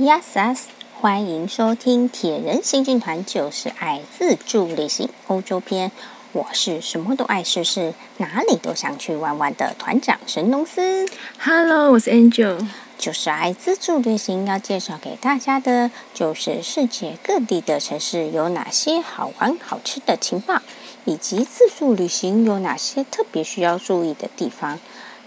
亚萨斯，欢迎收听《铁人行军团》，就是爱自助旅行欧洲篇。我是什么都爱试试，哪里都想去玩玩的团长神农司。Hello，我是 Angel。就是爱自助旅行，要介绍给大家的，就是世界各地的城市有哪些好玩好吃的情报，以及自助旅行有哪些特别需要注意的地方。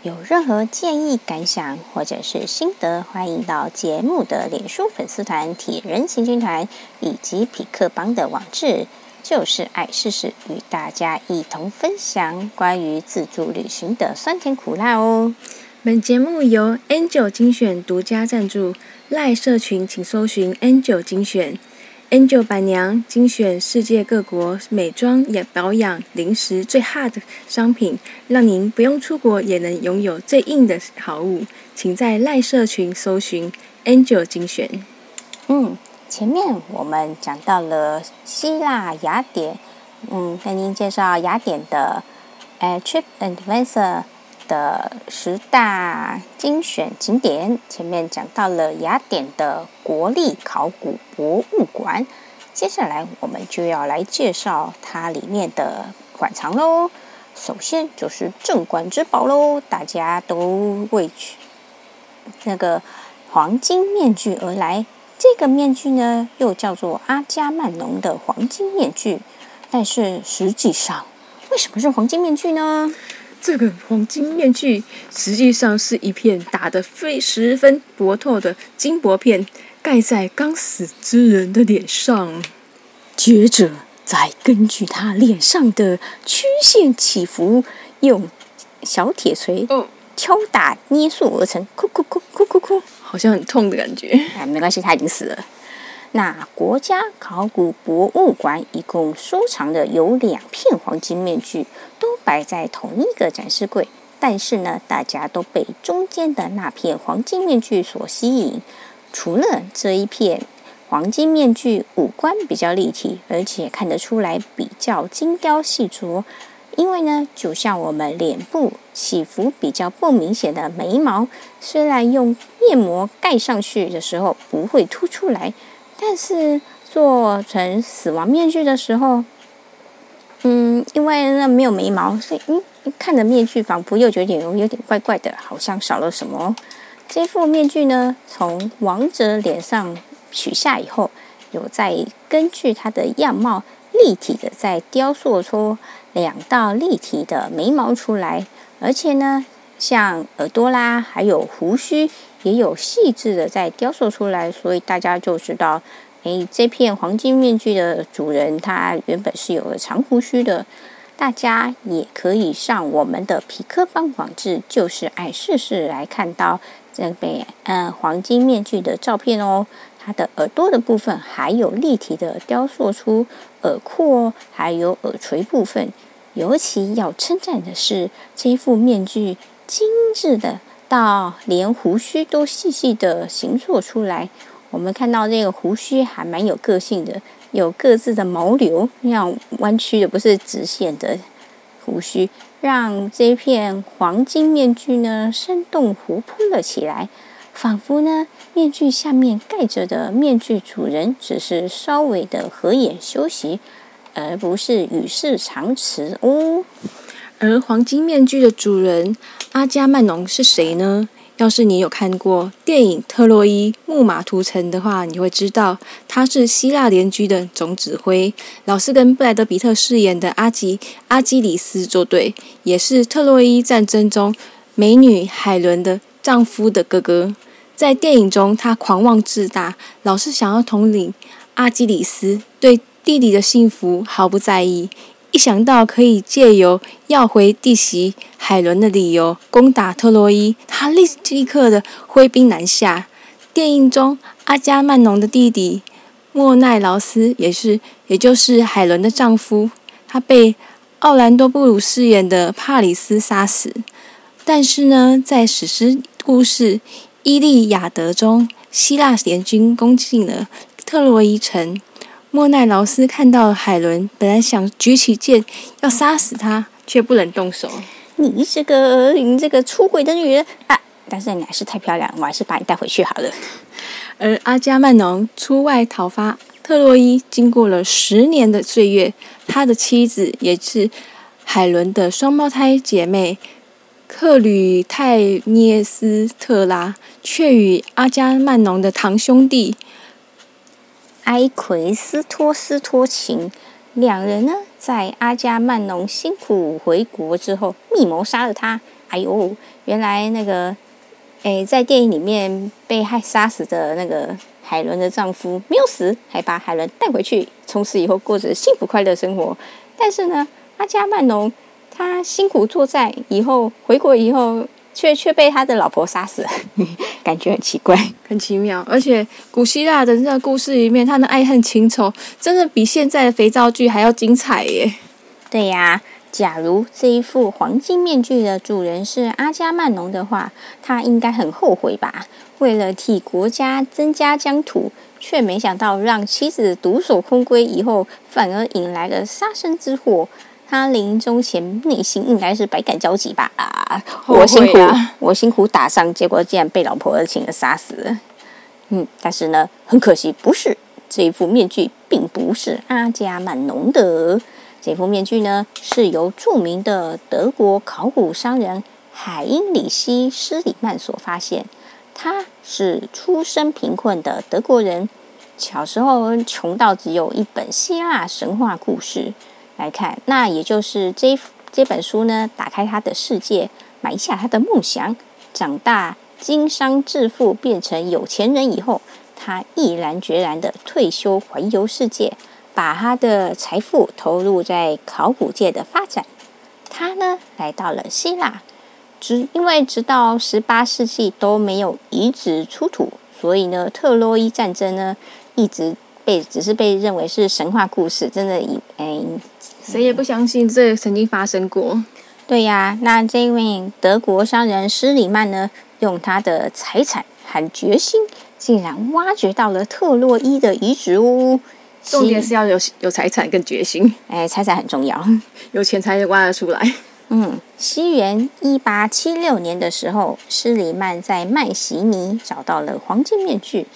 有任何建议、感想或者是心得，欢迎到节目的脸书粉丝团“铁人行军团”以及匹克邦的网志，就是爱试试，与大家一同分享关于自助旅行的酸甜苦辣哦。本节目由 N 九精选独家赞助，赖社群请搜寻 N 九精选。Angel 板娘精选世界各国美妆也保养零食最 hot 的商品，让您不用出国也能拥有最硬的好物。请在赖社群搜寻 Angel 精选。嗯，前面我们讲到了希腊雅典，嗯，跟您介绍雅典的，呃，Trip Advisor。的十大精选景点，前面讲到了雅典的国立考古博物馆，接下来我们就要来介绍它里面的馆藏喽。首先就是镇馆之宝喽，大家都为去那个黄金面具而来。这个面具呢，又叫做阿伽曼农的黄金面具，但是实际上，为什么是黄金面具呢？这个黄金面具实际上是一片打得非十分薄透的金箔片，盖在刚死之人的脸上，接着再根据他脸上的曲线起伏，用小铁锤敲打捏塑而成，哭哭哭哭哭哭，好像很痛的感觉。哎，没关系，他已经死了。那国家考古博物馆一共收藏的有两片黄金面具，都摆在同一个展示柜。但是呢，大家都被中间的那片黄金面具所吸引。除了这一片黄金面具，五官比较立体，而且看得出来比较精雕细琢。因为呢，就像我们脸部起伏比较不明显的眉毛，虽然用面膜盖上去的时候不会凸出来。但是做成死亡面具的时候，嗯，因为那没有眉毛，所以嗯，看着面具仿佛又觉得有有点怪怪的，好像少了什么。这副面具呢，从王者脸上取下以后，有再根据他的样貌立体的再雕塑出两道立体的眉毛出来，而且呢，像耳朵啦，还有胡须。也有细致的在雕塑出来，所以大家就知道，诶，这片黄金面具的主人他原本是有个长胡须的。大家也可以上我们的痞客邦网志，就是爱试试来看到这边呃黄金面具的照片哦。它的耳朵的部分还有立体的雕塑出耳廓，还有耳垂部分。尤其要称赞的是，这副面具精致的。到连胡须都细细的形塑出来，我们看到这个胡须还蛮有个性的，有各自的毛流，那样弯曲的不是直线的胡须，让这片黄金面具呢生动活泼了起来，仿佛呢面具下面盖着的面具主人只是稍微的合眼休息，而不是与世长辞。哦。而黄金面具的主人阿伽曼农是谁呢？要是你有看过电影《特洛伊木马屠城》的话，你会知道他是希腊联军的总指挥，老是跟布莱德彼特饰演的阿基阿基里斯作对，也是特洛伊战争中美女海伦的丈夫的哥哥。在电影中，他狂妄自大，老是想要统领阿基里斯，对弟弟的幸福毫不在意。一想到可以借由要回弟媳海伦的理由攻打特洛伊，他立立刻的挥兵南下。电影中，阿伽曼农的弟弟莫奈劳斯也是，也就是海伦的丈夫，他被奥兰多布鲁饰演的帕里斯杀死。但是呢，在史诗故事《伊利亚德》中，希腊联军攻进了特洛伊城。莫奈劳斯看到海伦，本来想举起剑要杀死他，却不能动手。你这个你这个出轨的女人啊！但是你还是太漂亮，我还是把你带回去好了。”而阿伽曼农出外讨伐特洛伊，经过了十年的岁月，他的妻子也是海伦的双胞胎姐妹克吕泰涅斯特拉，却与阿伽曼农的堂兄弟埃奎斯托斯托琴。两人呢，在阿加曼农辛苦回国之后，密谋杀了他。哎呦，原来那个，诶，在电影里面被害杀死的那个海伦的丈夫没有死，还把海伦带回去，从此以后过着幸福快乐生活。但是呢，阿加曼农他辛苦作战以后回国以后。却却被他的老婆杀死了，感觉很奇怪，很奇妙。而且古希腊的那个故事里面，他的爱恨情仇真的比现在的肥皂剧还要精彩耶。对呀，假如这一副黄金面具的主人是阿加曼农的话，他应该很后悔吧？为了替国家增加疆土，却没想到让妻子独守空闺，以后反而引来了杀身之祸。他临终前内心应该是百感交集吧？啊，我辛苦，我辛苦打上，结果竟然被老婆无情的杀死了。嗯，但是呢，很可惜，不是这一副面具，并不是阿加曼农的。这副面具呢，是由著名的德国考古商人海因里希·施里曼所发现。他是出身贫困的德国人，小时候穷到只有一本希腊神话故事。来看，那也就是这这本书呢，打开他的世界，埋下他的梦想。长大经商致富，变成有钱人以后，他毅然决然的退休环游世界，把他的财富投入在考古界的发展。他呢，来到了希腊，直因为直到十八世纪都没有遗址出土，所以呢，特洛伊战争呢，一直被只是被认为是神话故事，真的以诶。谁也不相信这曾经发生过。对呀，那这位德国商人施里曼呢，用他的财产和决心，竟然挖掘到了特洛伊的遗址哦。重点是要有有财产跟决心。哎，财产很重要，有钱才挖得出来。嗯，西元一八七六年的时候，施里曼在麦西尼找到了黄金面具，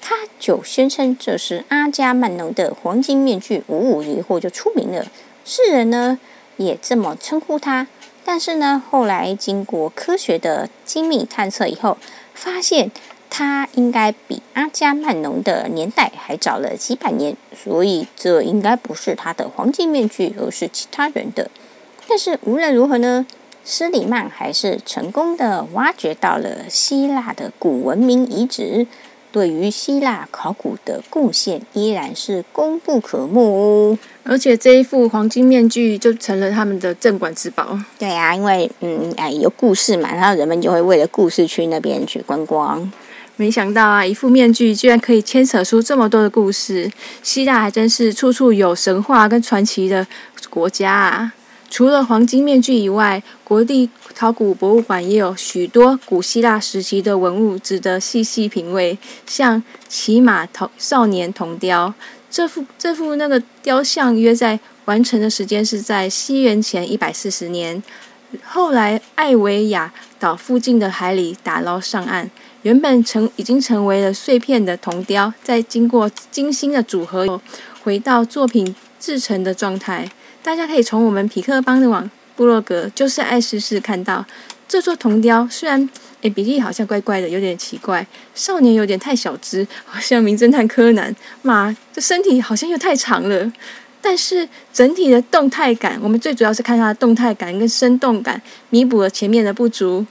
他就宣称这是阿加曼农的黄金面具，哦，以后就出名了。世人呢也这么称呼他，但是呢，后来经过科学的精密探测以后，发现他应该比阿伽曼农的年代还早了几百年，所以这应该不是他的黄金面具，而是其他人的。但是无论如何呢，斯里曼还是成功的挖掘到了希腊的古文明遗址。对于希腊考古的贡献依然是功不可没哦，而且这一副黄金面具就成了他们的镇馆之宝。对啊，因为嗯哎有故事嘛，然后人们就会为了故事去那边去观光。没想到啊，一副面具居然可以牵扯出这么多的故事，希腊还真是处处有神话跟传奇的国家啊。除了黄金面具以外，国立考古博物馆也有许多古希腊时期的文物值得细细品味。像骑马铜少年铜雕，这幅这幅那个雕像约在完成的时间是在西元前一百四十年。后来艾维亚岛附近的海里打捞上岸，原本成已经成为了碎片的铜雕，在经过精心的组合后，回到作品制成的状态。大家可以从我们匹克邦的网部落格，就是爱试试看到这座铜雕，虽然诶比例好像怪怪的，有点奇怪，少年有点太小只，好像名侦探柯南，马这身体好像又太长了，但是整体的动态感，我们最主要是看它的动态感跟生动感，弥补了前面的不足。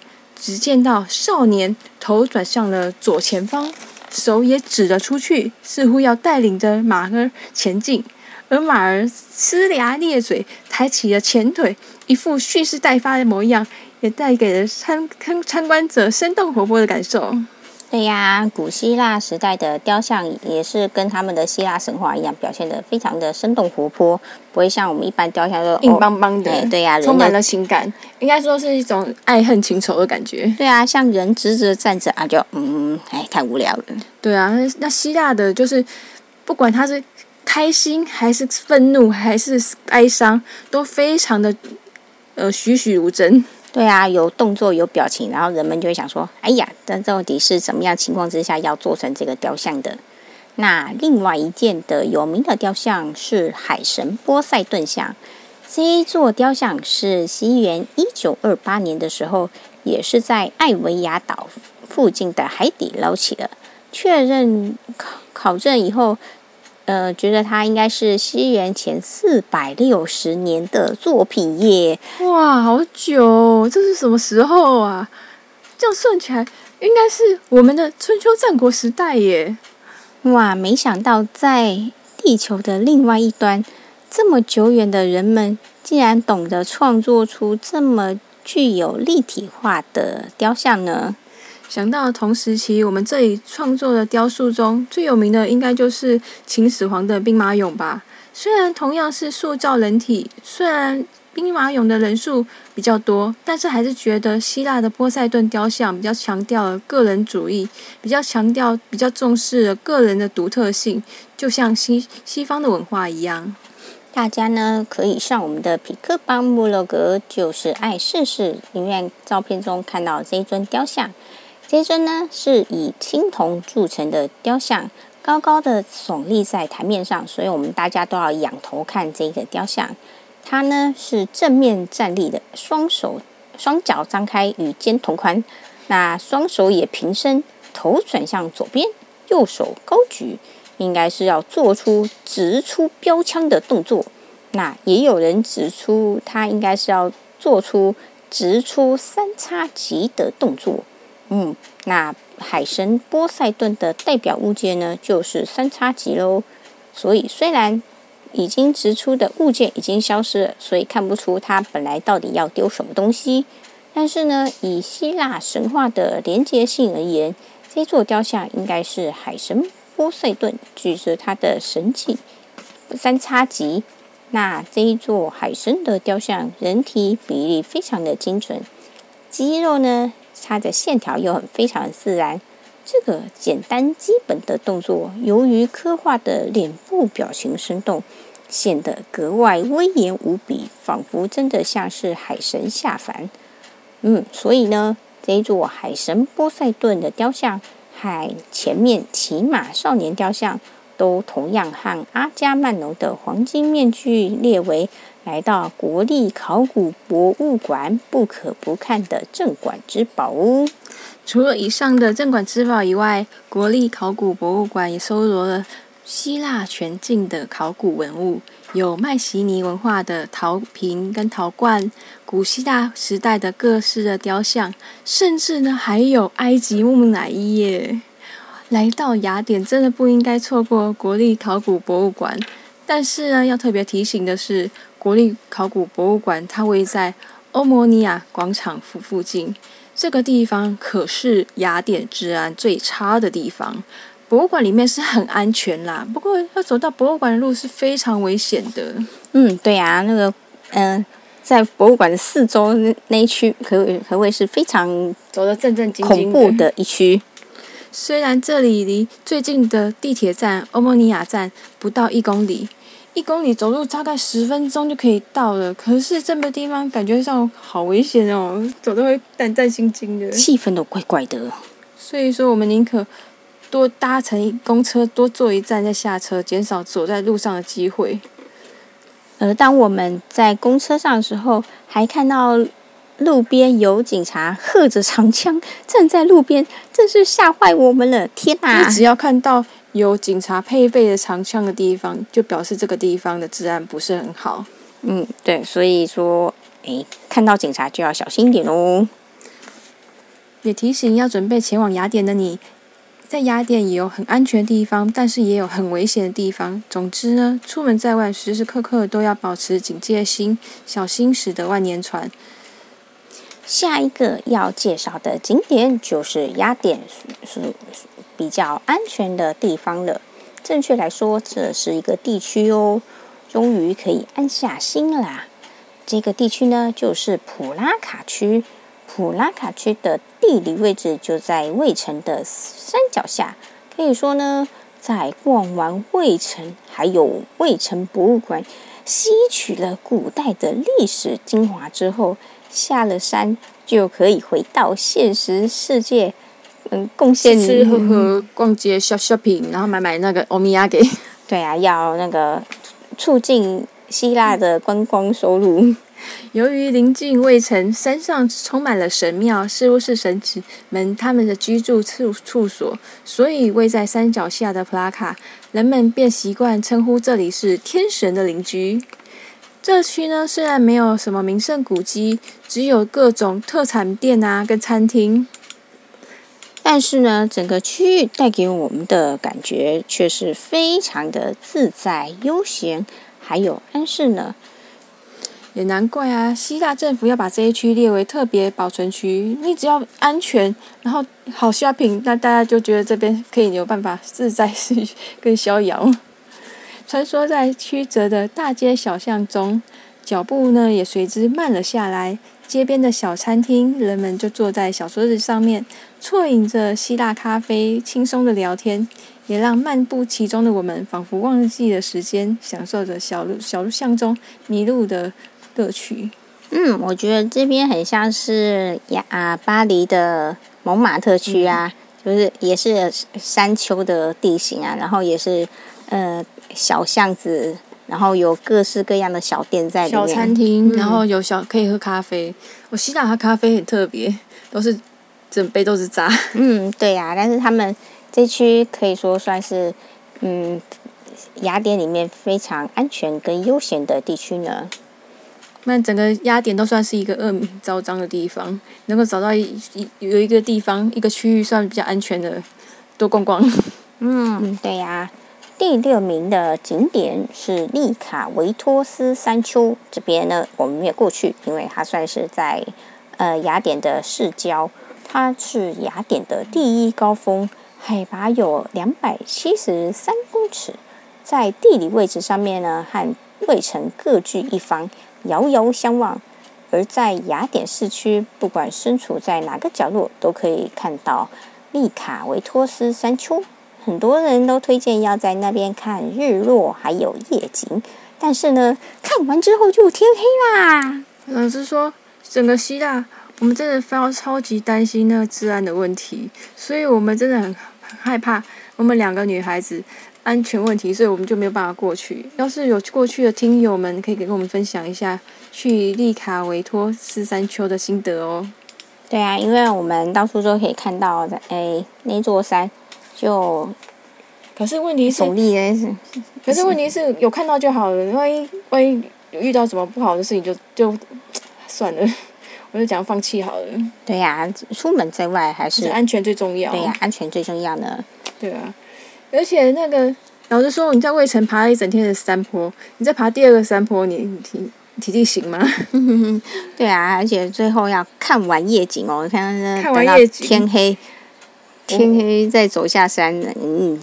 只见到少年头转向了左前方，手也指了出去，似乎要带领着马儿前进。而马儿呲牙咧嘴，抬起了前腿，一副蓄势待发的模样，也带给了参参参观者生动活泼的感受。对呀，古希腊时代的雕像也是跟他们的希腊神话一样，表现得非常的生动活泼，不会像我们一般雕像都硬邦邦的。哦、对呀，充满了情感，应该说是一种爱恨情仇的感觉。对啊，像人直直站着啊，就嗯，哎，太无聊了。对啊，那希腊的就是不管他是。开心还是愤怒还是哀伤，都非常的呃栩栩如生。对啊，有动作有表情，然后人们就会想说：“哎呀，这到底是怎么样情况之下要做成这个雕像的？”那另外一件的有名的雕像是海神波塞顿像。这一座雕像是西元一九二八年的时候，也是在艾维亚岛附近的海底捞起的。确认考考证以后，呃，觉得它应该是西元前四百六十年的作品耶。哇，好久哦，这是什么时候啊？这样算起来，应该是我们的春秋战国时代耶。哇，没想到在地球的另外一端，这么久远的人们，竟然懂得创作出这么具有立体化的雕像呢？想到同时期我们这里创作的雕塑中最有名的，应该就是秦始皇的兵马俑吧？虽然同样是塑造人体，虽然。兵马俑的人数比较多，但是还是觉得希腊的波塞顿雕像比较强调个人主义，比较强调、比较重视个人的独特性，就像西西方的文化一样。大家呢可以上我们的痞客邦部落格，就是爱试试里面照片中看到这一尊雕像。这一尊呢是以青铜铸成的雕像，高高的耸立在台面上，所以我们大家都要仰头看这个雕像。它呢是正面站立的，双手双脚张开与肩同宽，那双手也平伸，头转向左边，右手高举，应该是要做出直出标枪的动作。那也有人指出，他应该是要做出直出三叉戟的动作。嗯，那海神波塞顿的代表物件呢，就是三叉戟喽。所以虽然。已经直出的物件已经消失了，所以看不出它本来到底要丢什么东西。但是呢，以希腊神话的连结性而言，这座雕像应该是海神波塞顿，举着他的神器三叉戟。那这一座海神的雕像，人体比例非常的精准，肌肉呢，它的线条又很非常自然。这个简单基本的动作，由于刻画的脸部表情生动，显得格外威严无比，仿佛真的像是海神下凡。嗯，所以呢，这一座海神波塞顿的雕像，和前面骑马少年雕像，都同样和阿加曼农的黄金面具列为来到国立考古博物馆不可不看的镇馆之宝哦。除了以上的镇馆之宝以外，国立考古博物馆也收罗了希腊全境的考古文物，有迈锡尼文化的陶瓶跟陶罐，古希腊时代的各式的雕像，甚至呢还有埃及木乃伊耶。来到雅典真的不应该错过国立考古博物馆，但是呢要特别提醒的是，国立考古博物馆它位在欧摩尼亚广场附附近。这个地方可是雅典治安最差的地方。博物馆里面是很安全啦，不过要走到博物馆的路是非常危险的。嗯，对啊，那个，嗯、呃，在博物馆的四周那那一区，可可谓是非常走得正正经经、恐怖的一区。虽然这里离最近的地铁站欧莫尼亚站不到一公里。一公里走路大概十分钟就可以到了，可是这个地方感觉上好危险哦，走得会胆战心惊的，气氛都怪怪的。所以说，我们宁可多搭乘公车，多坐一站再下车，减少走在路上的机会。而当我们在公车上的时候，还看到路边有警察喝着长枪站在路边，真是吓坏我们了！天哪！你只要看到。有警察配备的长枪的地方，就表示这个地方的治安不是很好。嗯，对，所以说，诶，看到警察就要小心一点哦。也提醒要准备前往雅典的你，在雅典也有很安全的地方，但是也有很危险的地方。总之呢，出门在外，时时刻刻都要保持警戒心，小心驶得万年船。下一个要介绍的景点就是雅典，是。比较安全的地方了。正确来说，这是一个地区哦。终于可以安下心啦。这个地区呢，就是普拉卡区。普拉卡区的地理位置就在卫城的山脚下。可以说呢，在逛完卫城，还有卫城博物馆，吸取了古代的历史精华之后，下了山就可以回到现实世界，嗯，贡献吃吃喝喝、逛街、shop shopping，然后买买那个欧米亚给。对啊，要那个促进希腊的观光收入。由于临近卫城，山上充满了神庙，似乎是神祇们他们的居住处处所，所以位在山脚下的普拉卡，人们便习惯称呼这里是天神的邻居。这区呢，虽然没有什么名胜古迹，只有各种特产店啊跟餐厅，但是呢，整个区域带给我们的感觉却是非常的自在、悠闲，还有安适呢。也难怪啊，希腊政府要把这一区列为特别保存区。你只要安全，然后好 shopping，那大家就觉得这边可以有办法自在 跟逍遥。穿梭在曲折的大街小巷中，脚步呢也随之慢了下来。街边的小餐厅，人们就坐在小桌子上面，啜饮着希腊咖啡，轻松的聊天，也让漫步其中的我们仿佛忘记了时间，享受着小路小路巷中迷路的。乐趣，嗯，我觉得这边很像是呀啊巴黎的蒙马特区啊，嗯、就是也是山丘的地形啊，然后也是呃小巷子，然后有各式各样的小店在里面，小餐厅，然后有小可以喝咖啡。我希腊喝咖啡很特别，都是整杯都是渣。嗯，对呀、啊，但是他们这区可以说算是嗯雅典里面非常安全跟悠闲的地区呢。那整个雅典都算是一个恶名昭彰的地方，能够找到一一有一个地方一个区域算比较安全的，多逛逛。嗯，对呀、啊。第六名的景点是利卡维托斯山丘，这边呢我们没有过去，因为它算是在呃雅典的市郊，它是雅典的第一高峰，海拔有两百七十三公尺，在地理位置上面呢和卫城各据一方。遥遥相望，而在雅典市区，不管身处在哪个角落，都可以看到利卡维托斯山丘。很多人都推荐要在那边看日落，还有夜景。但是呢，看完之后就天黑啦。老师说，整个希腊，我们真的非常超级担心那个治安的问题，所以我们真的很很害怕。我们两个女孩子。安全问题，所以我们就没有办法过去。要是有过去的听友们，可以给我们分享一下去利卡维托斯山丘的心得哦。对啊，因为我们到处都可以看到的，哎，那座山就，可是问题是，可是问题是有看到就好了。万一万一有遇到什么不好的事情就，就就算了，我就讲放弃好了。对呀、啊，出门在外还是，是安全最重要。对呀、啊，安全最重要呢。对啊。而且那个，老实说，你在渭城爬了一整天的山坡，你再爬第二个山坡，你体体力行吗？对啊，而且最后要看完夜景哦，看那看完夜景，天黑，天黑再走下山，嗯，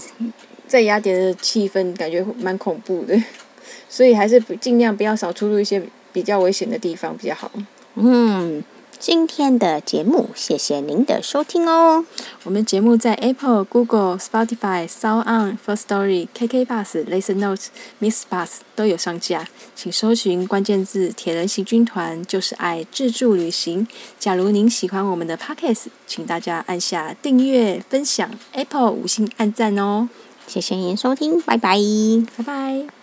在雅典的气氛感觉蛮恐怖的，所以还是尽量不要少出入一些比较危险的地方比较好。嗯。今天的节目，谢谢您的收听哦。我们节目在 Apple、Google、Spotify、SoundOn、Firstory、KK Bus、Listen Notes、Miss Bus 都有上架，请搜寻关键字“铁人行军团”就是爱自助旅行。假如您喜欢我们的 Podcast，请大家按下订阅、分享，Apple 五星按赞哦。谢谢您收听，拜拜，拜拜。